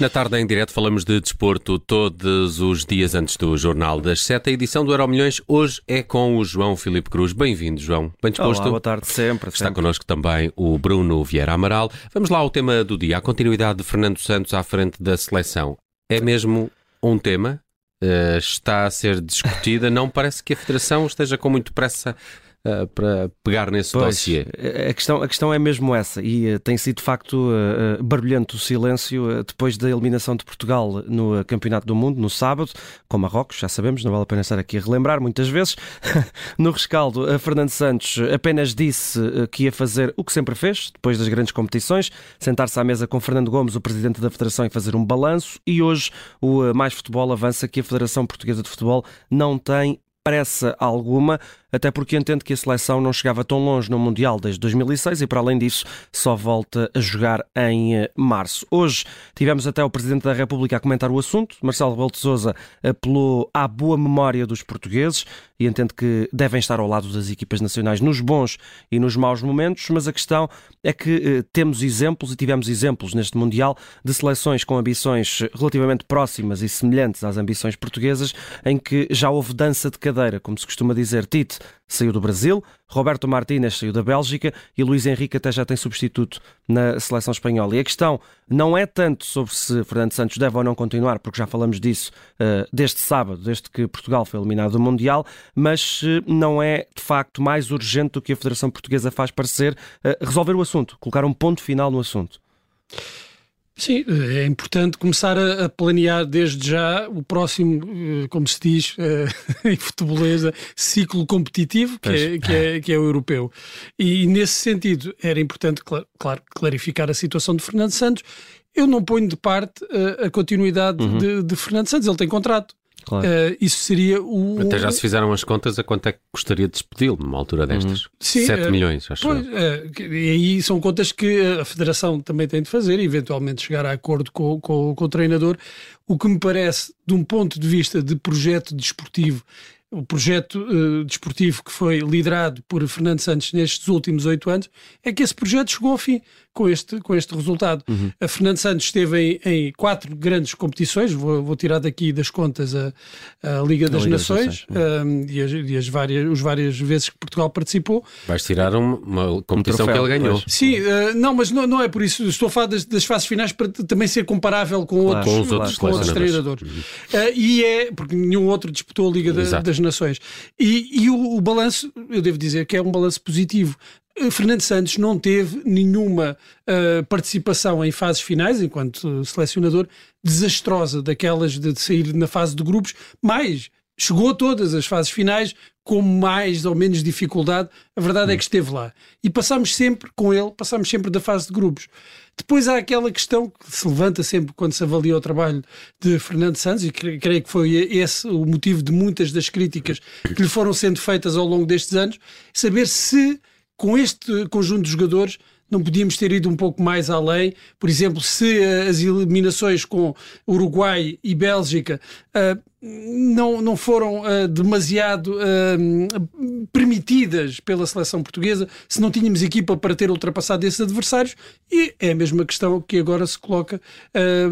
Na tarde em direto falamos de desporto todos os dias antes do Jornal das Sete. A edição do Euro Milhões hoje é com o João Filipe Cruz. Bem-vindo, João. Bem disposto? Olá, boa tarde, sempre. Está sempre. connosco também o Bruno Vieira Amaral. Vamos lá ao tema do dia, a continuidade de Fernando Santos à frente da seleção. É mesmo um tema? Uh, está a ser discutida. Não parece que a Federação esteja com muito pressa uh, para pegar nesse pois, dossiê. A questão, a questão é mesmo essa, e uh, tem sido de facto uh, barulhento o silêncio depois da eliminação de Portugal no Campeonato do Mundo, no sábado, com Marrocos, já sabemos, não vale a pena estar aqui a relembrar muitas vezes. no rescaldo, Fernando Santos apenas disse que ia fazer o que sempre fez, depois das grandes competições, sentar-se à mesa com Fernando Gomes, o presidente da Federação, e fazer um balanço, e hoje o Mais Futebol avança que a Federação Portuguesa de Futebol não tem pressa alguma até porque entende que a seleção não chegava tão longe no Mundial desde 2006 e, para além disso, só volta a jogar em eh, março. Hoje tivemos até o Presidente da República a comentar o assunto. Marcelo Rebelo de Sousa apelou à boa memória dos portugueses e entende que devem estar ao lado das equipas nacionais nos bons e nos maus momentos, mas a questão é que eh, temos exemplos e tivemos exemplos neste Mundial de seleções com ambições relativamente próximas e semelhantes às ambições portuguesas, em que já houve dança de cadeira, como se costuma dizer. Tite saiu do Brasil, Roberto Martínez saiu da Bélgica e Luís Henrique até já tem substituto na seleção espanhola. E a questão não é tanto sobre se Fernando Santos deve ou não continuar, porque já falamos disso uh, desde sábado, desde que Portugal foi eliminado do Mundial, mas uh, não é de facto mais urgente do que a Federação Portuguesa faz parecer uh, resolver o assunto, colocar um ponto final no assunto. Sim, é importante começar a, planear desde já o próximo, eh, como se diz uh, em futeboleza, ciclo competitivo, que é, que, é, que é, o europeu. E nesse sentido era importante, claro, clarificar a situação de Fernando Santos. Eu não ponho de parte uh, a continuidade uhum. de, de Fernando Santos, ele tem contrato. Claro. Uh, isso seria o. Até já se fizeram as contas a quanto é que gostaria de despedi-lo numa altura uhum. destas. Uhum. Sim, 7 uh, milhões, acho pois, uh, E aí são contas que a Federação também tem de fazer e eventualmente chegar a acordo com, com, com o treinador. O que me parece, de um ponto de vista de projeto desportivo, o projeto uh, desportivo que foi liderado por Fernando Santos nestes últimos oito anos, é que esse projeto chegou ao fim com este, com este resultado. Uhum. A Fernando Santos esteve em, em quatro grandes competições, vou, vou, tirar daqui das contas a, a Liga das a Liga Nações, das. Um, e, as, e as, várias, os várias vezes que Portugal participou. Vais tirar uma, uma competição um que ele ganhou. Sim, uh, não, mas não, não é por isso. Estou a falar das, das fases finais para também ser comparável com, claro, outros, com os outros, com outros treinadores. Uhum. Uh, e é, porque nenhum outro disputou a Liga da, das Nações. E, e o, o balanço, eu devo dizer que é um balanço positivo. Fernando Santos não teve nenhuma uh, participação em fases finais, enquanto selecionador, desastrosa, daquelas de sair na fase de grupos, mas chegou a todas as fases finais com mais ou menos dificuldade. A verdade é que esteve lá. E passámos sempre com ele, passámos sempre da fase de grupos. Depois há aquela questão que se levanta sempre quando se avalia o trabalho de Fernando Santos, e creio que foi esse o motivo de muitas das críticas que lhe foram sendo feitas ao longo destes anos, saber se com este conjunto de jogadores não podíamos ter ido um pouco mais além. Por exemplo, se as eliminações com Uruguai e Bélgica uh, não, não foram uh, demasiado uh, permitidas pela seleção portuguesa, se não tínhamos equipa para ter ultrapassado esses adversários, e é a mesma questão que agora se coloca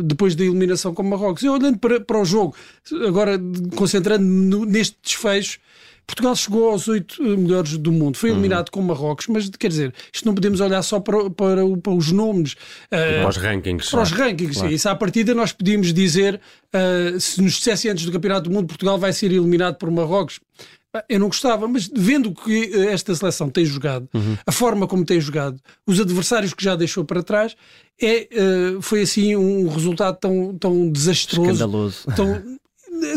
depois da eliminação com Marrocos. E olhando para, para o jogo, agora concentrando no, neste desfecho, Portugal chegou aos oito eh, melhores do mundo, foi eliminado uhum. com Marrocos, mas quer dizer, isto não podemos olhar só para, para, para os nomes. Uh, para os rankings. Para os rankings, claro. isso à partida nós podíamos dizer, uh, se nos dissesse antes do Campeonato do Mundo, Portugal vai ser eliminado por Marrocos. Eu não gostava, mas vendo que esta seleção tem jogado, uhum. a forma como tem jogado, os adversários que já deixou para trás, é, uh, foi assim um resultado tão, tão desastroso. Escandaloso. Tão,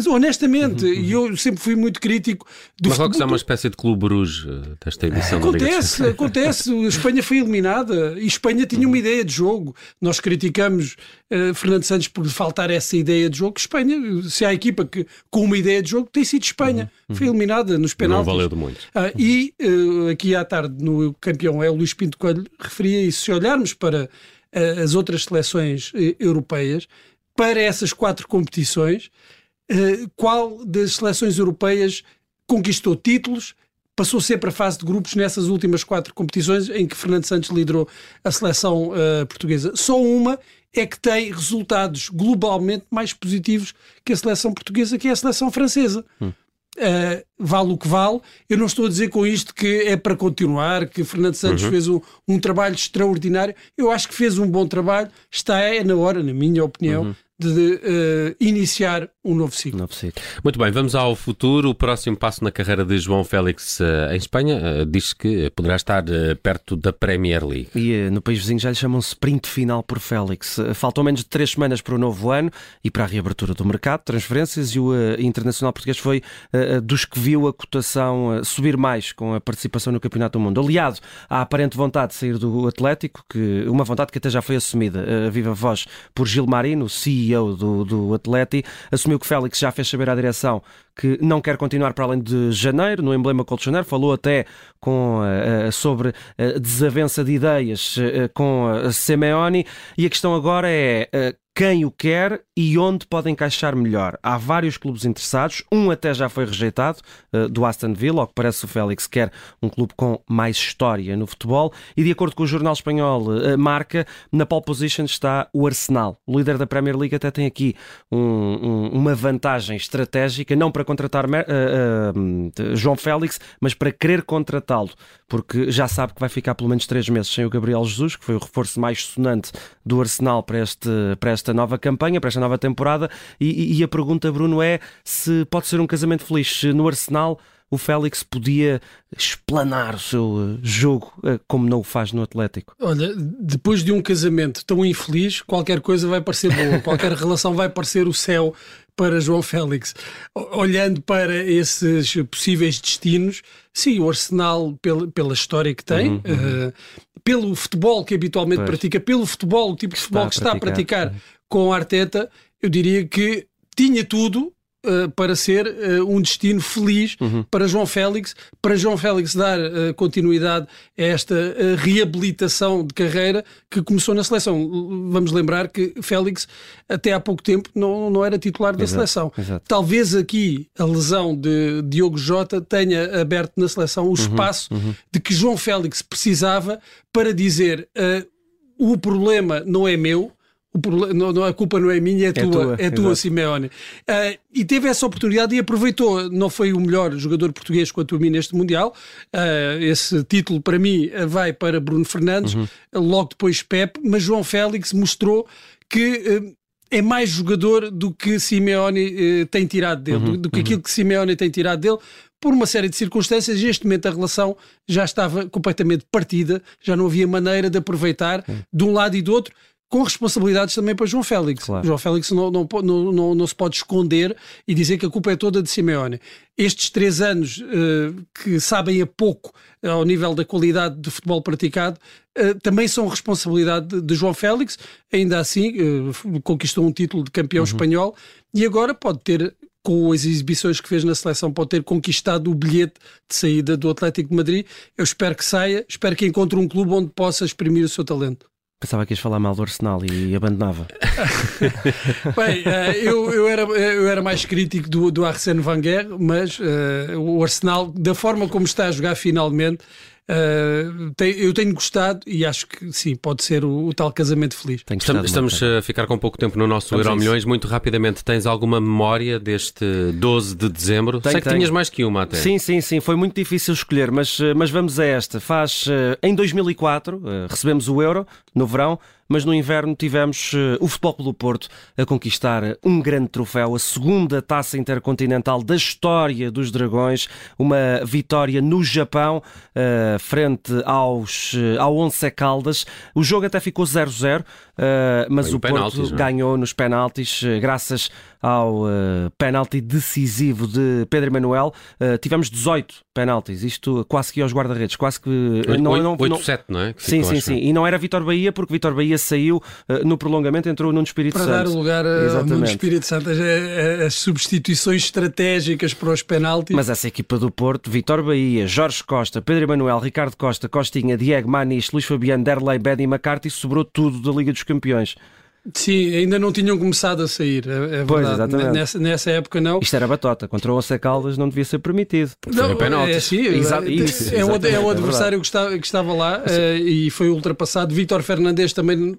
honestamente, uhum, uhum. e eu sempre fui muito crítico do Marrocos futebol. é uma espécie de clube Bruges eh, desta edição Acontece, acontece. A Espanha foi eliminada e Espanha tinha uma ideia de jogo. Nós criticamos uh, Fernando Santos por faltar essa ideia de jogo. Espanha, se há equipa que com uma ideia de jogo, tem sido Espanha. Uhum, foi eliminada nos penaltis. Não valeu de muito. Uh, e uh, aqui à tarde, no campeão é o Luís Pinto Coelho, referia isso. Se olharmos para as outras seleções europeias, para essas quatro competições, qual das seleções europeias conquistou títulos, passou sempre a fase de grupos nessas últimas quatro competições em que Fernando Santos liderou a seleção uh, portuguesa. Só uma é que tem resultados globalmente mais positivos que a seleção portuguesa, que é a seleção francesa. Hum. Uh, vale o que vale. Eu não estou a dizer com isto que é para continuar, que Fernando Santos uhum. fez um, um, trabalho extraordinário. Eu acho que fez um bom trabalho. Está é na hora, na minha opinião, uhum de uh, iniciar um novo ciclo. novo ciclo. Muito bem, vamos ao futuro. O próximo passo na carreira de João Félix uh, em Espanha uh, diz que poderá estar perto da Premier League. E no país vizinho já lhe chamam sprint final por Félix. faltam menos de três semanas para o novo ano e para a reabertura do mercado, transferências, e o Internacional Português foi dos que viu a cotação subir mais com a participação no Campeonato do Mundo. Aliado à aparente vontade de sair do Atlético, que, uma vontade que até já foi assumida, a viva voz, por Gilmarino, CEO CEO do, do Atleti, assumiu que Félix já fez saber à direção que não quer continuar para além de janeiro, no emblema colchoneiro, falou até com, uh, sobre desavença de ideias com Simeone, e a questão agora é quem o quer e onde pode encaixar melhor. Há vários clubes interessados, um até já foi rejeitado, uh, do Aston Villa, ao que parece o Félix quer um clube com mais história no futebol, e de acordo com o jornal espanhol uh, Marca, na pole position está o Arsenal. O líder da Premier League até tem aqui um, um, uma vantagem estratégica, não para contratar uh, João Félix, mas para querer contratá-lo, porque já sabe que vai ficar pelo menos três meses sem o Gabriel Jesus, que foi o reforço mais sonante do Arsenal para, este, para esta nova campanha, para esta nova temporada. E, e a pergunta, Bruno, é se pode ser um casamento feliz. No Arsenal o Félix podia explanar o seu eh, jogo eh, como não o faz no Atlético? Olha, depois de um casamento tão infeliz, qualquer coisa vai parecer boa, qualquer relação vai parecer o céu para João Félix. Olhando para esses possíveis destinos, sim, o Arsenal, pela, pela história que tem, uhum, uhum. Uh, pelo futebol que habitualmente pois. pratica, pelo futebol, o tipo de futebol que está a praticar, que está a praticar com a Arteta, eu diria que tinha tudo Uh, para ser uh, um destino feliz uhum. para João Félix, para João Félix dar uh, continuidade a esta reabilitação de carreira que começou na seleção. Vamos lembrar que Félix, até há pouco tempo, não, não era titular da seleção. Exato. Talvez aqui a lesão de Diogo Jota tenha aberto na seleção o uhum. espaço uhum. de que João Félix precisava para dizer o problema não é meu, problema, não, a culpa não é minha, é, é tua, tua, é tua, Simeone. Uh, e teve essa oportunidade e aproveitou. Não foi o melhor jogador português quanto a mim neste Mundial. Uh, esse título, para mim, vai para Bruno Fernandes, uhum. logo depois Pep, mas João Félix mostrou que. Uh, é mais jogador do que Simeone tem tirado dele, uhum, do, do, que uhum. aquilo que Simeone tem tirado dele, por uma série de circunstâncias, neste momento a relação já estava completamente partida, já não havia maneira de aproveitar de um lado e do outro com responsabilidades também para João Félix. Claro. João Félix não, não, não, não, se pode esconder e dizer que a culpa é toda de Simeone. Estes três anos uh, que sabem a pouco uh, ao nível da qualidade de futebol praticado uh, também são responsabilidade de, de, João Félix. Ainda assim, conquistou um título de campeão uhum. espanhol e agora pode ter com as exibições que fez na seleção, pode ter conquistado o bilhete de saída do Atlético de Madrid. Eu espero que saia, espero que encontre um clube onde possa exprimir o seu talento. Pensava que ias falar mal do Arsenal e abandonava. Bem, uh, eu, eu, era, eu era mais crítico do, do Arsène Wenger, mas uh, o Arsenal, da forma como está a jogar finalmente, Uh, tem, eu tenho gostado e acho que sim, pode ser o, o tal casamento feliz. Estamos, estamos a ficar com pouco tempo no nosso Euro Milhões. Muito rapidamente, tens alguma memória deste 12 de dezembro? Tenho, Sei que tenho. tinhas mais que uma até. Sim, sim, sim. Foi muito difícil escolher, mas, mas vamos a esta. Faz em 2004, recebemos o Euro no verão mas no inverno tivemos uh, o Futebol do Porto a conquistar um grande troféu, a segunda taça intercontinental da história dos Dragões, uma vitória no Japão, uh, frente aos, ao Once Caldas. O jogo até ficou 0-0, mas Foi o Porto é? ganhou nos penaltis, graças ao uh, penalti decisivo de Pedro Emanuel. Uh, tivemos 18 penaltis, isto quase que aos guarda-redes, quase que. 8, não, 8, não, 8 7, não é? Que sim, sim, sim. E não era Vitor Bahia, porque Vitor Bahia saiu uh, no prolongamento, entrou no Espírito para Santo. Para dar lugar ao Nuno Espírito Santo, as, as, substituições estratégicas para os penaltis. Mas essa equipa do Porto, Vitor Bahia, Jorge Costa, Pedro Emanuel, Ricardo Costa, Costinha, Diego Maniche, Luís Fabiano, Derlei, Bedi e McCarthy, sobrou tudo da Liga dos Campeões. Sim, ainda não tinham começado a sair, é, é pois, verdade. Exatamente. Nessa, nessa época não. Isto era batota, contra o Once Caldas não devia ser permitido. Não, penalti. É, sim, Exa é, isso, é, o, é o adversário é que, estava, que estava lá uh, e foi ultrapassado. Vítor Fernandes também uh,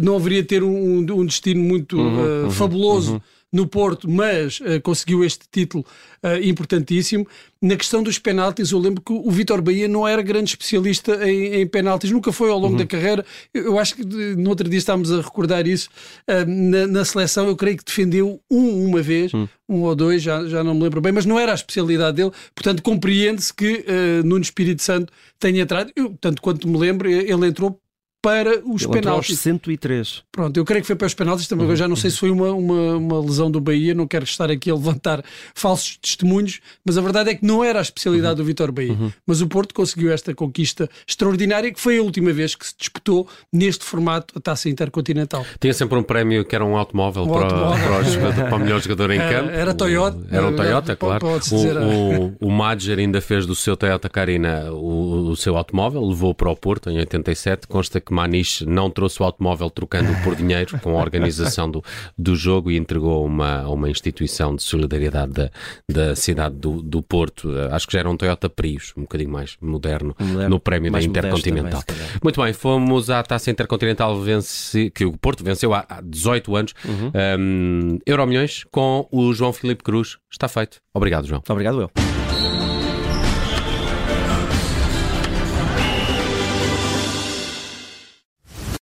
não haveria ter um, um destino muito uhum, uh, fabuloso. Uhum no Porto, mas uh, conseguiu este título uh, importantíssimo. Na questão dos penaltis, eu lembro que o Vitor Bahia não era grande especialista em, em penaltis, nunca foi ao longo uhum. da carreira. Eu, eu, acho que no outro dia estávamos a recordar isso. Uh, na, na, seleção, eu creio que defendeu um uma vez, uhum. um ou dois, já, já não me lembro bem, mas não era a especialidade dele. Portanto, compreende-se que Nuno Espírito Santo tenha entrado. Eu, tanto quanto me lembro, ele entrou para os Ele penaltis. Aos 103. Pronto, eu creio que foi para os penaltis também. Uhum. já não sei se foi uma, uma, uma, lesão do Bahia, não quero estar aqui a levantar falsos testemunhos, mas a verdade é que não era a especialidade uhum. do Vitor Bahia. Uhum. Mas o Porto conseguiu esta conquista extraordinária, que foi a última vez que se disputou neste formato a taça intercontinental. Tinha sempre um prémio que era um automóvel, um para, automóvel. Para, o jogador, para, o melhor jogador em campo. Era Toyota. Era um Toyota, claro. O, o, o Madger ainda fez do seu Toyota Carina o, o seu automóvel, levou para o Porto em 87. Consta que Maniche não trouxe o automóvel trocando por dinheiro com a organização do, do jogo e entregou uma, a uma instituição de solidariedade da, da cidade do, do Porto. Acho que já era um Toyota Prius, um bocadinho mais moderno, moderno no prémio da Intercontinental. Também, Muito bem, fomos à taça Intercontinental vence, que o Porto venceu há 18 anos. Uhum. Um, com o João Filipe Cruz. Está feito. Obrigado, João. Obrigado, eu.